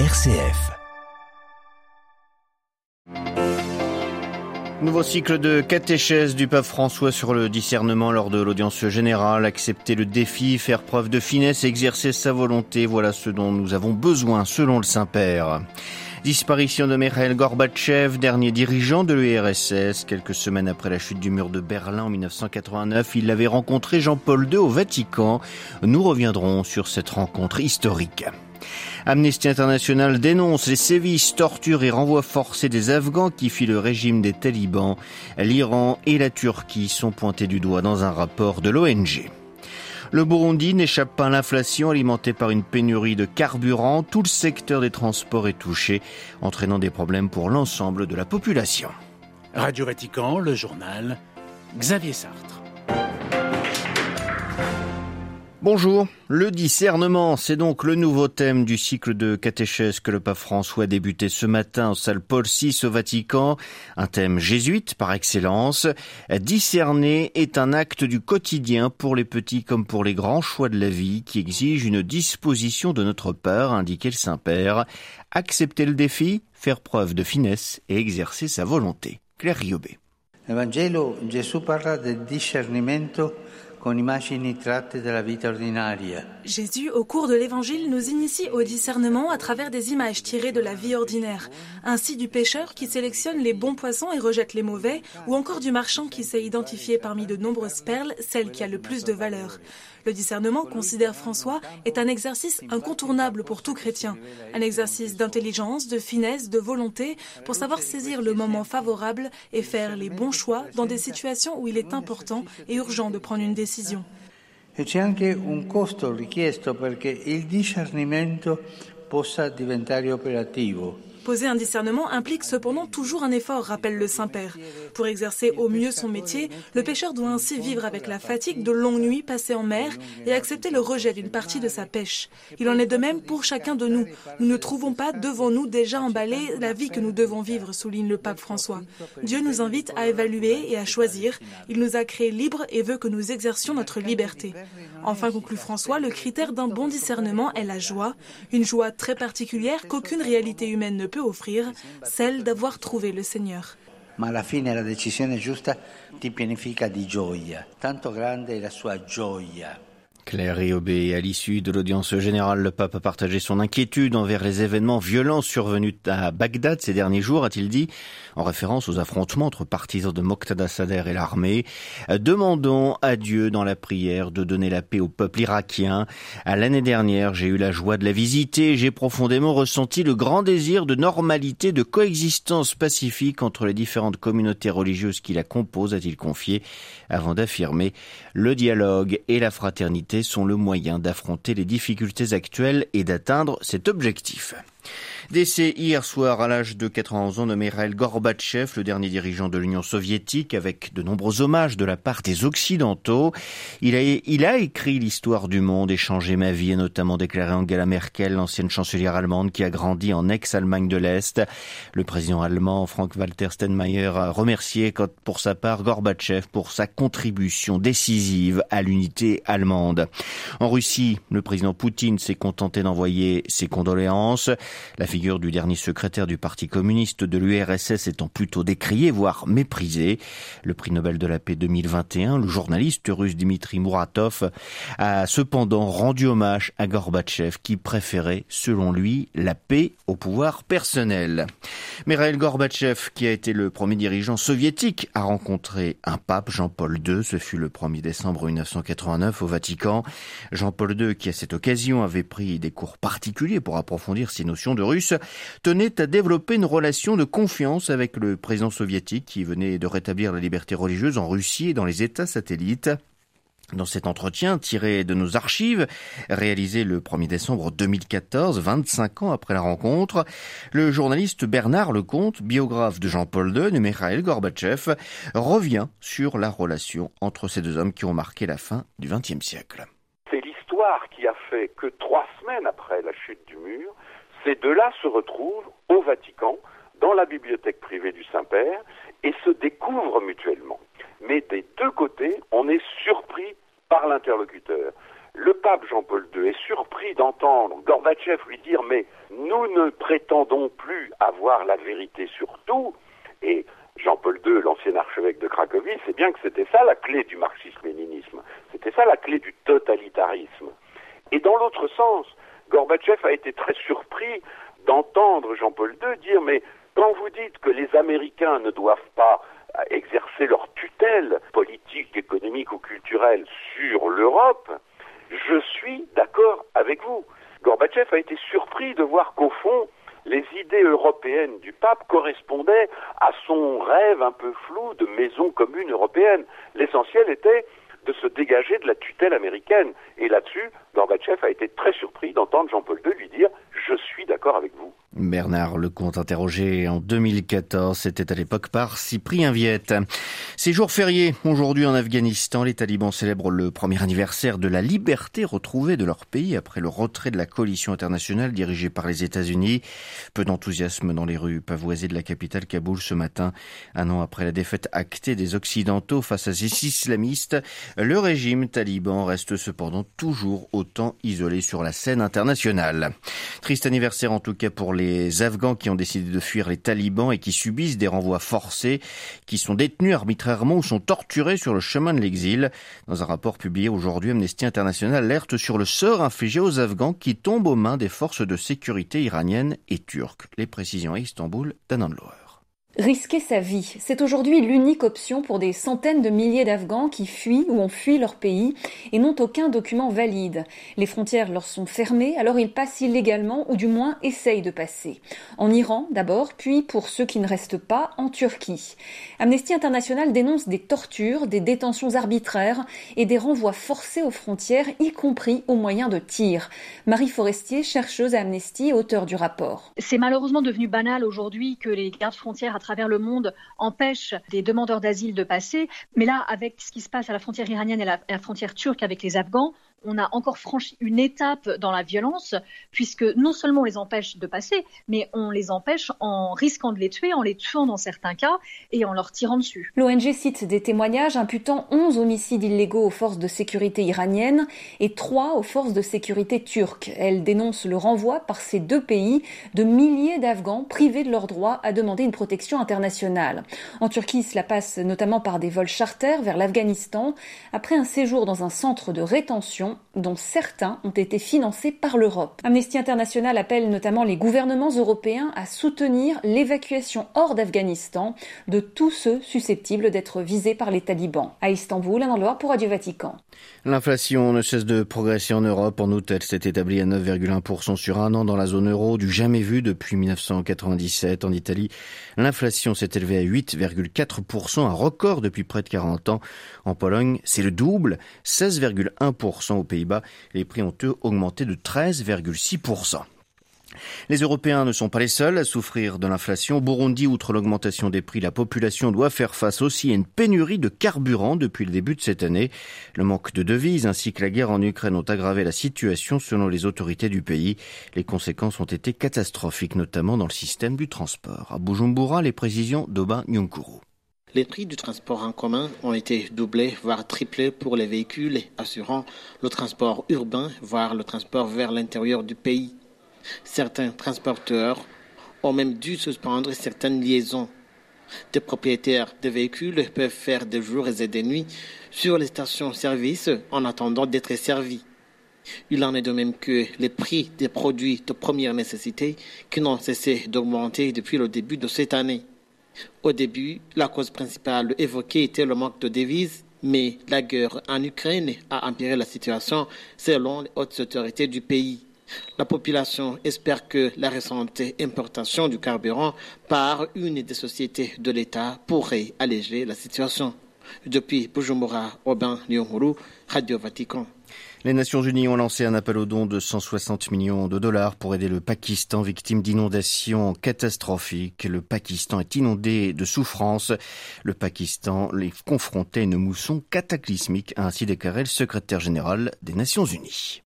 RCF. Nouveau cycle de catéchèse du pape François sur le discernement lors de l'audience générale. Accepter le défi, faire preuve de finesse, exercer sa volonté, voilà ce dont nous avons besoin selon le Saint-Père. Disparition de Mikhail Gorbatchev, dernier dirigeant de l'URSS. Quelques semaines après la chute du mur de Berlin en 1989, il avait rencontré Jean-Paul II au Vatican. Nous reviendrons sur cette rencontre historique. Amnesty International dénonce les sévices, tortures et renvois forcés des Afghans qui fit le régime des talibans. L'Iran et la Turquie sont pointés du doigt dans un rapport de l'ONG. Le Burundi n'échappe pas à l'inflation alimentée par une pénurie de carburant. Tout le secteur des transports est touché, entraînant des problèmes pour l'ensemble de la population. Radio Vatican, le journal, Xavier Sartre. Bonjour. Le discernement, c'est donc le nouveau thème du cycle de catéchèse que le pape François a débuté ce matin en salle Paul VI au Vatican. Un thème jésuite par excellence. Discerner est un acte du quotidien pour les petits comme pour les grands choix de la vie qui exige une disposition de notre part, indiquait le Saint-Père. Accepter le défi, faire preuve de finesse et exercer sa volonté. Claire Riobé. Vangelo Gesù parla del Jésus, au cours de l'Évangile, nous initie au discernement à travers des images tirées de la vie ordinaire, ainsi du pêcheur qui sélectionne les bons poissons et rejette les mauvais, ou encore du marchand qui sait identifier parmi de nombreuses perles celle qui a le plus de valeur. Le discernement, considère François, est un exercice incontournable pour tout chrétien, un exercice d'intelligence, de finesse, de volonté, pour savoir saisir le moment favorable et faire les bons choix dans des situations où il est important et urgent de prendre une décision. E c'è anche un costo richiesto perché il discernimento possa diventare operativo. Poser un discernement implique cependant toujours un effort, rappelle le Saint-Père. Pour exercer au mieux son métier, le pêcheur doit ainsi vivre avec la fatigue de longues nuits passées en mer et accepter le rejet d'une partie de sa pêche. Il en est de même pour chacun de nous. Nous ne trouvons pas devant nous déjà emballé la vie que nous devons vivre, souligne le pape François. Dieu nous invite à évaluer et à choisir. Il nous a créés libres et veut que nous exercions notre liberté. Enfin, conclut François, le critère d'un bon discernement est la joie, une joie très particulière qu'aucune réalité humaine ne peut offrir, celle d'avoir trouvé le Seigneur. Ma alla fine la decisione giusta ti pianifica di gioia, tanto grande è la sua gioia. Claire Riobé, à l'issue de l'audience générale, le pape a partagé son inquiétude envers les événements violents survenus à Bagdad ces derniers jours, a-t-il dit, en référence aux affrontements entre partisans de Moqtada Sader et l'armée. Demandons à Dieu dans la prière de donner la paix au peuple irakien. À l'année dernière, j'ai eu la joie de la visiter, j'ai profondément ressenti le grand désir de normalité, de coexistence pacifique entre les différentes communautés religieuses qui la composent, a-t-il confié, avant d'affirmer le dialogue et la fraternité sont le moyen d'affronter les difficultés actuelles et d'atteindre cet objectif. Décès hier soir à l'âge de 91 ans de Mikhail Gorbatchev, le dernier dirigeant de l'Union soviétique, avec de nombreux hommages de la part des Occidentaux. Il a, écrit l'histoire du monde et changé ma vie, et notamment déclaré Angela Merkel, l'ancienne chancelière allemande qui a grandi en ex-Allemagne de l'Est. Le président allemand Frank-Walter Steinmeier a remercié pour sa part Gorbatchev pour sa contribution décisive à l'unité allemande. En Russie, le président Poutine s'est contenté d'envoyer ses condoléances. Figure du dernier secrétaire du Parti communiste de l'URSS étant plutôt décriée, voire méprisée. Le prix Nobel de la paix 2021, le journaliste russe Dimitri Muratov, a cependant rendu hommage à Gorbatchev qui préférait, selon lui, la paix au pouvoir personnel. Mikhail Gorbatchev, qui a été le premier dirigeant soviétique à rencontrer un pape, Jean-Paul II, ce fut le 1er décembre 1989 au Vatican. Jean-Paul II, qui à cette occasion avait pris des cours particuliers pour approfondir ses notions de russe, tenait à développer une relation de confiance avec le président soviétique qui venait de rétablir la liberté religieuse en Russie et dans les États satellites. Dans cet entretien tiré de nos archives, réalisé le 1er décembre 2014, 25 ans après la rencontre, le journaliste Bernard Lecomte, biographe de Jean-Paul II et Mikhail Gorbatchev, revient sur la relation entre ces deux hommes qui ont marqué la fin du XXe siècle. C'est l'histoire qui a fait que trois semaines après la chute du mur, ces deux-là se retrouvent au Vatican, dans la bibliothèque privée du Saint-Père, et se découvrent mutuellement. Mais des deux côtés, on est surpris par l'interlocuteur. Le pape Jean-Paul II est surpris d'entendre Gorbatchev lui dire Mais nous ne prétendons plus avoir la vérité sur tout, et Jean-Paul II, l'ancien archevêque de Cracovie, c'est bien que c'était ça la clé du marxisme-léninisme, c'était ça la clé du totalitarisme. Et dans l'autre sens, Gorbatchev a été très surpris d'entendre Jean-Paul II dire mais quand vous dites que les Américains ne doivent pas exercer leur tutelle politique, économique ou culturelle sur l'Europe, je suis d'accord avec vous. Gorbatchev a été surpris de voir qu'au fond, les idées européennes du pape correspondaient à son rêve un peu flou de maison commune européenne. L'essentiel était de se dégager de la tutelle américaine. Et là-dessus, Gorbatchev a été très surpris d'entendre Jean-Paul II lui dire Je suis. Bernard Lecomte interrogé en 2014, c'était à l'époque par Cyprien Viette. Ces jours fériés, aujourd'hui en Afghanistan, les talibans célèbrent le premier anniversaire de la liberté retrouvée de leur pays après le retrait de la coalition internationale dirigée par les États-Unis. Peu d'enthousiasme dans les rues pavoisées de la capitale Kaboul ce matin, un an après la défaite actée des Occidentaux face à ces islamistes. Le régime taliban reste cependant toujours autant isolé sur la scène internationale. Triste anniversaire en tout cas pour les les Afghans qui ont décidé de fuir les talibans et qui subissent des renvois forcés, qui sont détenus arbitrairement ou sont torturés sur le chemin de l'exil. Dans un rapport publié aujourd'hui, Amnesty International alerte sur le sort infligé aux Afghans qui tombent aux mains des forces de sécurité iraniennes et turques. Les précisions à Istanbul, Danan Risquer sa vie, c'est aujourd'hui l'unique option pour des centaines de milliers d'Afghans qui fuient ou ont fui leur pays et n'ont aucun document valide. Les frontières leur sont fermées, alors ils passent illégalement ou du moins essayent de passer. En Iran d'abord, puis pour ceux qui ne restent pas, en Turquie. Amnesty International dénonce des tortures, des détentions arbitraires et des renvois forcés aux frontières, y compris au moyen de tirs. Marie Forestier, chercheuse à Amnesty, auteur du rapport. C'est malheureusement devenu banal aujourd'hui que les gardes frontières travers le monde empêche des demandeurs d'asile de passer. Mais là, avec ce qui se passe à la frontière iranienne et à la frontière turque avec les Afghans, on a encore franchi une étape dans la violence, puisque non seulement on les empêche de passer, mais on les empêche en risquant de les tuer, en les tuant dans certains cas et en leur tirant dessus. L'ONG cite des témoignages imputant 11 homicides illégaux aux forces de sécurité iraniennes et 3 aux forces de sécurité turques. Elle dénonce le renvoi par ces deux pays de milliers d'Afghans privés de leur droit à demander une protection internationale. En Turquie, cela passe notamment par des vols charters vers l'Afghanistan après un séjour dans un centre de rétention dont certains ont été financés par l'Europe. Amnesty International appelle notamment les gouvernements européens à soutenir l'évacuation hors d'Afghanistan de tous ceux susceptibles d'être visés par les talibans. À Istanbul, un endroit pour Radio Vatican. L'inflation ne cesse de progresser en Europe. En août, elle s'est établie à 9,1% sur un an dans la zone euro, du jamais vu depuis 1997. En Italie, l'inflation s'est élevée à 8,4%, un record depuis près de 40 ans. En Pologne, c'est le double, 16,1% aux Pays-Bas. Les prix ont eux augmenté de 13,6%. Les Européens ne sont pas les seuls à souffrir de l'inflation. Au Burundi, outre l'augmentation des prix, la population doit faire face aussi à une pénurie de carburant depuis le début de cette année. Le manque de devises ainsi que la guerre en Ukraine ont aggravé la situation selon les autorités du pays. Les conséquences ont été catastrophiques, notamment dans le système du transport. À Bujumbura, les précisions d'Oba Nyunkuru. Les prix du transport en commun ont été doublés, voire triplés pour les véhicules assurant le transport urbain, voire le transport vers l'intérieur du pays. Certains transporteurs ont même dû suspendre certaines liaisons. Des propriétaires de véhicules peuvent faire des jours et des nuits sur les stations-service en attendant d'être servis. Il en est de même que les prix des produits de première nécessité qui n'ont cessé d'augmenter depuis le début de cette année. Au début, la cause principale évoquée était le manque de devises, mais la guerre en Ukraine a empiré la situation selon les hautes autorités du pays. La population espère que la récente importation du carburant par une des sociétés de l'État pourrait alléger la situation. Depuis Bujumbura, Aubin Nyonguru, Radio Vatican. Les Nations Unies ont lancé un appel aux dons de 160 millions de dollars pour aider le Pakistan victime d'inondations catastrophiques. Le Pakistan est inondé de souffrances. Le Pakistan est confronté à une mousson cataclysmique, a ainsi déclaré le secrétaire général des Nations Unies.